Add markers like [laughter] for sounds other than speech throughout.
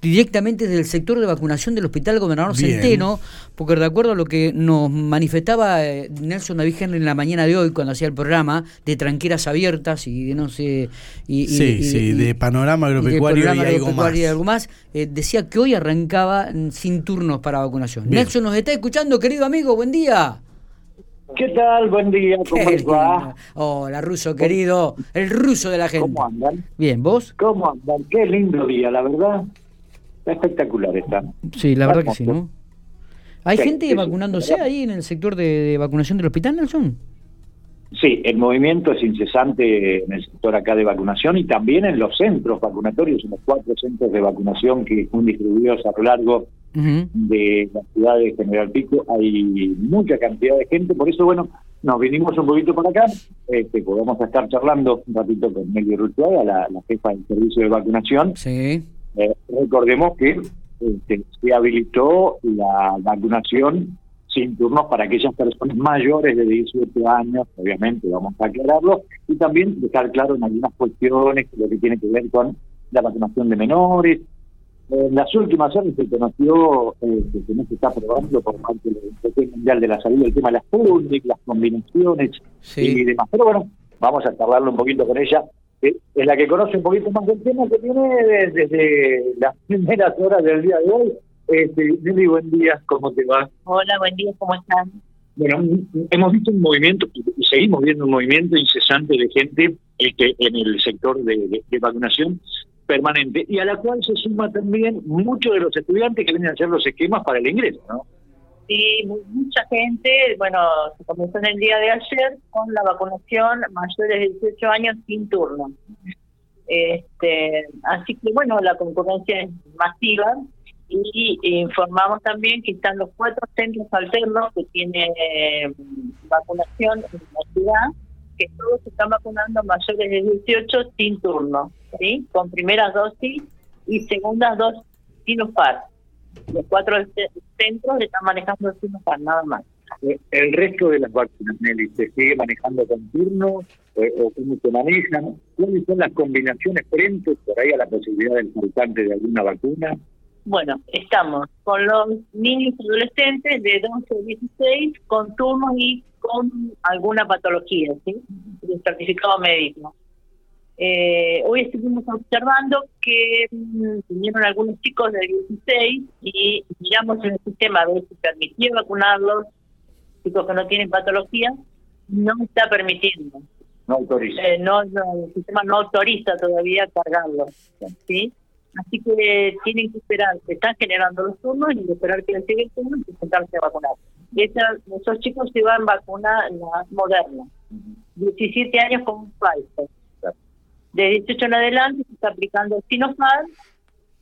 directamente desde el sector de vacunación del Hospital Gobernador Centeno, porque de acuerdo a lo que nos manifestaba eh, Nelson David en la mañana de hoy cuando hacía el programa de tranqueras abiertas y de no sé y, sí, sí, de panorama agropecuario y, algo más. y algo más, eh, decía que hoy arrancaba sin turnos para vacunación. Nelson nos está escuchando, querido amigo, buen día. ¿Qué tal? Buen día, ¿cómo va? Hola, ruso querido, el ruso de la gente. ¿Cómo andan? Bien, ¿vos? ¿Cómo andan? Qué lindo día, la verdad espectacular está. Sí, la verdad que sí, ¿no? ¿Hay gente vacunándose ahí en el sector de, vacunación del hospital, Nelson? Sí, el movimiento es incesante en el sector acá de vacunación y también en los centros vacunatorios, en los cuatro centros de vacunación que están distribuidos a lo largo de la ciudad de General Pico. Hay mucha cantidad de gente, por eso, bueno, nos vinimos un poquito por acá, este, podemos estar charlando un ratito con Meli Rutuaga, la, la jefa del servicio de vacunación. Sí eh, recordemos que este, se habilitó la vacunación sin turnos para aquellas personas mayores de 18 años, obviamente vamos a aclararlo, y también dejar claro en algunas cuestiones lo que tiene que ver con la vacunación de menores. En las últimas horas se conoció eh, que no se está probando por parte del Instituto Mundial de la Salud el tema de las Sputnik, las combinaciones y demás. Pero bueno, vamos a charlarlo un poquito con ella es la que conoce un poquito más del tema que tiene desde, las [laughs] primeras horas del día de hoy. Este, buen día, ¿cómo te va? Hola, buen día, ¿cómo están? Bueno, hemos visto un movimiento, y seguimos viendo un movimiento incesante de gente este, en el sector de, vacunación permanente, y a la cual se suma también muchos de los estudiantes que vienen a hacer los esquemas para el ingreso, ¿no? Sí, mucha gente, bueno, se comenzó en el día de ayer con la vacunación mayores de 18 años sin turno. Este, así que bueno, la concurrencia es masiva y informamos también que están los cuatro centros alternos que tienen eh, vacunación en la ciudad, que todos están vacunando mayores de 18 sin turno, ¿sí? con primeras dosis y segundas dosis sin par los cuatro centros están manejando el Sinopharm, nada más. Eh, ¿El resto de las vacunas, Nelly, se sigue manejando con turno o cómo se manejan? ¿Cuáles son las combinaciones frente por ahí a la posibilidad del fabricante de alguna vacuna? Bueno, estamos con los niños y adolescentes de 12 a 16 con turnos y con alguna patología, ¿sí? De certificado médico. Eh, hoy estuvimos observando que mm, vinieron algunos chicos de 16 y miramos en el sistema a ver si permitía vacunarlos, chicos que no tienen patología, no está permitiendo. No autoriza. Eh, no, el sistema no autoriza todavía cargarlos. ¿sí? Así que tienen que esperar, se están generando los turnos y esperar que les llegue el turno y presentarse a vacunar. esos chicos se van a vacunar la moderna, 17 años con Pfizer de 18 en adelante se está aplicando Sinopharm,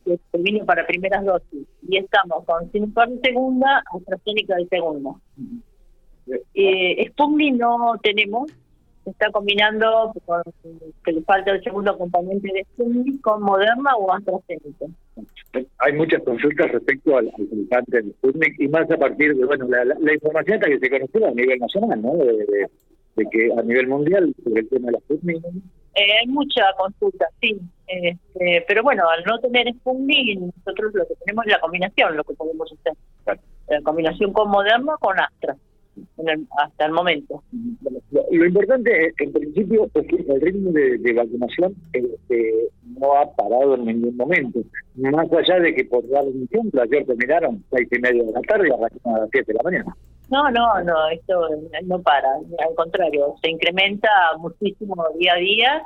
que vino para primeras dosis, y estamos con Sinopharm segunda, AstraZeneca de segunda. Eh, no tenemos, se está combinando con que le falta el segundo componente de Sputnik con Moderna o AstraZeneca. Hay muchas consultas respecto al, fabricante de Sputnik y más a partir de bueno la, la, información hasta que se conoció a nivel nacional, ¿no? De, que a nivel mundial sobre el tema de la Sputnik eh, hay mucha consulta, sí. Este, pero bueno, al no tener Sputnik, nosotros lo que tenemos es la combinación, lo que podemos hacer. La combinación con Moderna con Astra, hasta el momento. Lo, importante, en principio, es que el ritmo de, vacunación este, no ha parado en ningún momento. Más allá de que, por dar un ejemplo, ayer terminaron seis y media de la tarde y arrancaron a las siete de la mañana. No, no, no, esto no para, al contrario, se incrementa muchísimo día a día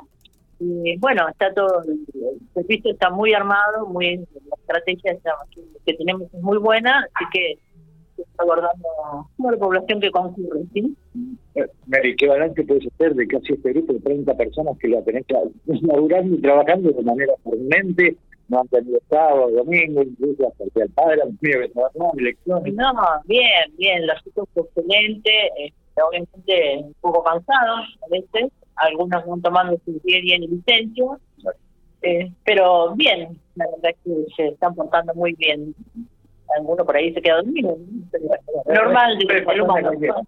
y bueno, está todo, el servicio está muy armado, muy la estrategia que tenemos es muy buena, así que está abordando toda la población que concurre, ¿sí? Eh, Mary, ¿qué balance puedes hacer de casi este grupo de 30 personas que la tenés [laughs] laburando y trabajando de manera permanente? no han tenido sábado, domingo, incluso hasta el día del padre, más elecciones. No, bien, bien, los chicos excelente, este, obviamente un poco cansados a veces, algunos van tomando su día en licencia, eh, pero bien, la verdad es que se están portando muy bien. Alguno por ahí se queda dormido. Normal, normal.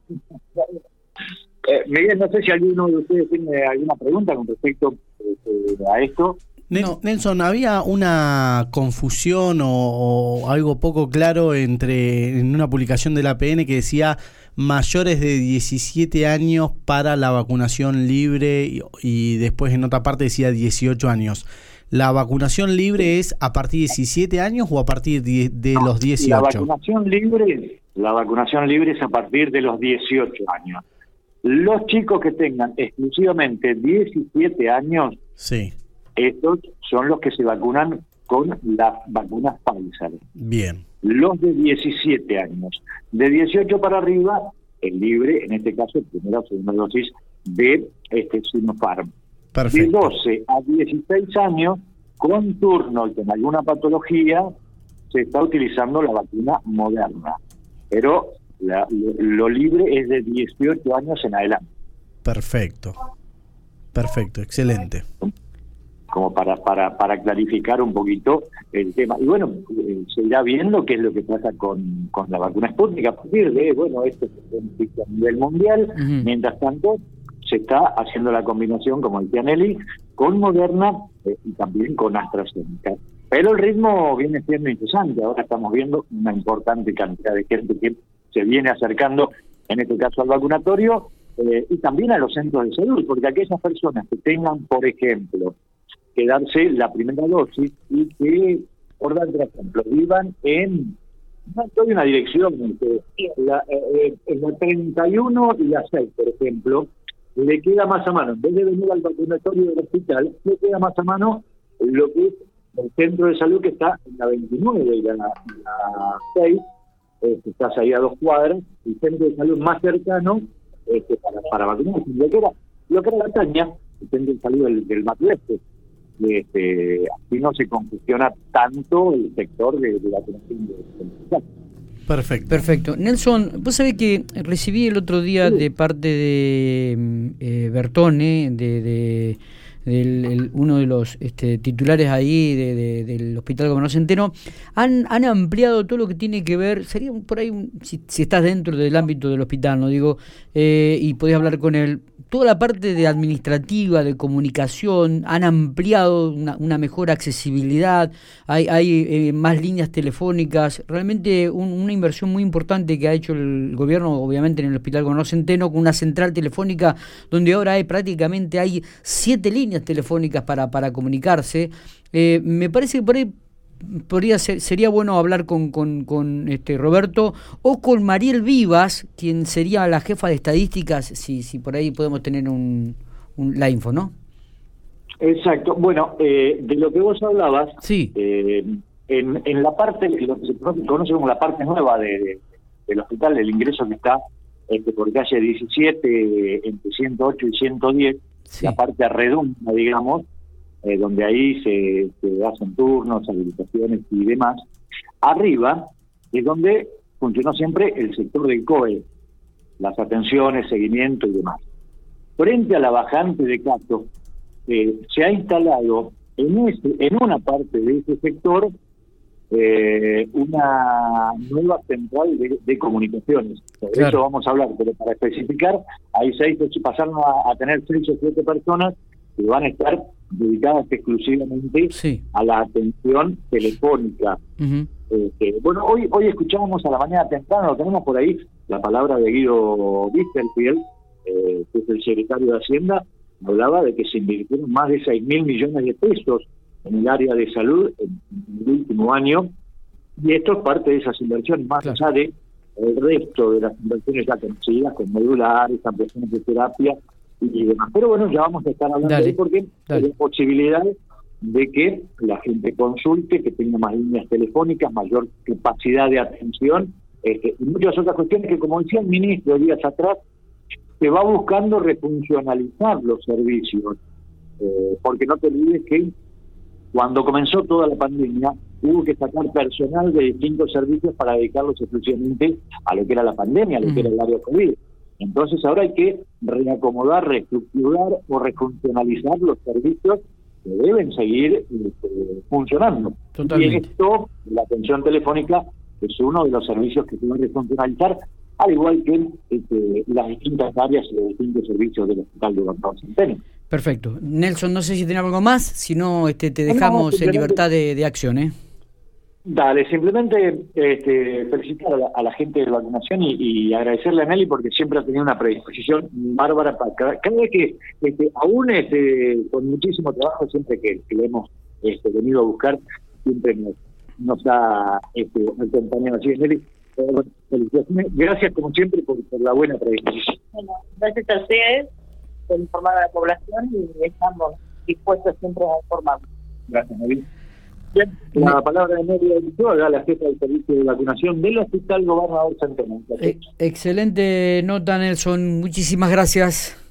Eh, Miguel, no sé si alguno de ustedes tiene alguna pregunta con respecto eh, a esto. Nelson, había una confusión o, algo poco claro entre en una publicación de la APN que decía mayores de 17 años para la vacunación libre y, después en otra parte decía 18 años. ¿La vacunación libre es a partir de 17 años o a partir de, los 18? La vacunación libre, la vacunación libre es a partir de los 18 años. Los chicos que tengan exclusivamente 17 años, sí. estos son los que se vacunan con las vacunas Pfizer. Bien. Los de 17 años. De 18 para arriba, el libre, en este caso, primera o segunda dosis de este Sinopharm. Perfecto. De 12 a 16 años, con turno y con alguna patología, se está utilizando la vacuna moderna. Pero lo, libre es de 18 años en adelante. Perfecto. Perfecto, excelente. Como para, para, para clarificar un poquito el tema. Y bueno, eh, se irá viendo qué es lo que pasa con, con la vacuna Sputnik a partir de, bueno, esto es a nivel mundial. Mientras tanto, se está haciendo la combinación, como decía Nelly, con Moderna eh, y también con AstraZeneca. Pero el ritmo viene siendo interesante. Ahora estamos viendo una importante cantidad de gente que se viene acercando, en este caso al vacunatorio, eh, y también a los centros de salud, porque aquellas personas que tengan, por ejemplo, que darse la primera dosis y que, por dar ejemplo, vivan en no estoy en una dirección, la, eh, en la 31 y la 6, por ejemplo, le queda más a mano, en vez de venir al vacunatorio del hospital, le queda más a mano lo que es el centro de salud que está en la 29 y la, la 6, este, estás ahí a dos cuadras, el centro de salud más cercano este, para, para vacunar. Lo que era, lo que era la Taña, el centro de salud del, del este, así no se congestiona tanto el sector de, de vacunación de, Perfecto. Perfecto. Nelson, vos sabés que recibí el otro día de parte de mm, eh, Bertone, de del uno de los este, titulares ahí de, del Hospital Gobernador Centeno, han, han ampliado todo lo que tiene que ver, sería por ahí, si, si, estás dentro del ámbito del hospital, no digo, eh, y podés hablar con él, toda la parte de administrativa, de comunicación, han ampliado una, mejor accesibilidad, hay, hay eh, más líneas telefónicas, realmente una inversión muy importante que ha hecho el gobierno, obviamente en el Hospital Gobernador Centeno, con una central telefónica donde ahora hay prácticamente hay siete líneas telefónicas para, para comunicarse. Eh, me parece que por ahí podría ser, sería bueno hablar con, con, este Roberto o con Mariel Vivas, quien sería la jefa de estadísticas, si, si por ahí podemos tener un, la info, ¿no? Exacto. Bueno, eh, de lo que vos hablabas, sí. Eh, en, en la parte, lo que se conoce como la parte nueva de, del hospital, el ingreso que está este, por calle 17, entre 108 y 110, la parte redonda, digamos, eh, donde ahí se, hacen turnos, habilitaciones y demás. Arriba es donde funcionó siempre el sector del COE, las atenciones, seguimiento y demás. Frente a la bajante de Cato, eh, se ha instalado en, este, en una parte de ese sector eh, una nueva central de, comunicaciones. De eso vamos a hablar, pero para especificar, hay seis, pasaron a, a tener seis o siete personas que van a estar dedicadas exclusivamente a la atención telefónica. Este, bueno, hoy hoy escuchábamos a la mañana temprano, lo tenemos por ahí, la palabra de Guido Wisterfield, eh, que es el secretario de Hacienda, hablaba de que se invirtieron más de 6 mil millones de pesos en el área de salud en, el último año, y esto es parte de esas inversiones, más allá de el resto de las inversiones ya conocidas, con modulares, ampliaciones de terapia, pero bueno, ya vamos a estar hablando de porque hay posibilidades de que la gente consulte, que tenga más líneas telefónicas, mayor capacidad de atención este, y muchas otras cuestiones que, como decía el ministro días atrás, se va buscando refuncionalizar los servicios. Eh, porque no te olvides que cuando comenzó toda la pandemia hubo que sacar personal de distintos servicios para dedicarlos exclusivamente a lo que era la pandemia, a lo que era el área COVID. Entonces ahora hay que reacomodar, reestructurar o refuncionalizar los servicios que deben seguir este, funcionando. Y esto, la atención telefónica es uno de los servicios que se va a refuncionalizar al igual que este, las distintas áreas y los distintos servicios del Hospital de Gobernador Centeno. Perfecto. Nelson, no sé si tiene algo más, si no, este, te dejamos en libertad de, acción. ¿eh? Dale, simplemente este, felicitar a la, gente de vacunación y, agradecerle a Nelly porque siempre ha tenido una predisposición bárbara para cada, vez que, este, aún este, con muchísimo trabajo, siempre que, le hemos este, venido a buscar, siempre nos, nos ha este, acompañado. Así Nelly, Gracias, como siempre, por, la buena predisposición. Bueno, gracias a ustedes por informar a la población y estamos dispuestos siempre a informar. Gracias, David. Bien, la palabra de María a la jefa del servicio de vacunación del Hospital Gobernador Centeno. Eh, excelente nota, Nelson. Muchísimas gracias.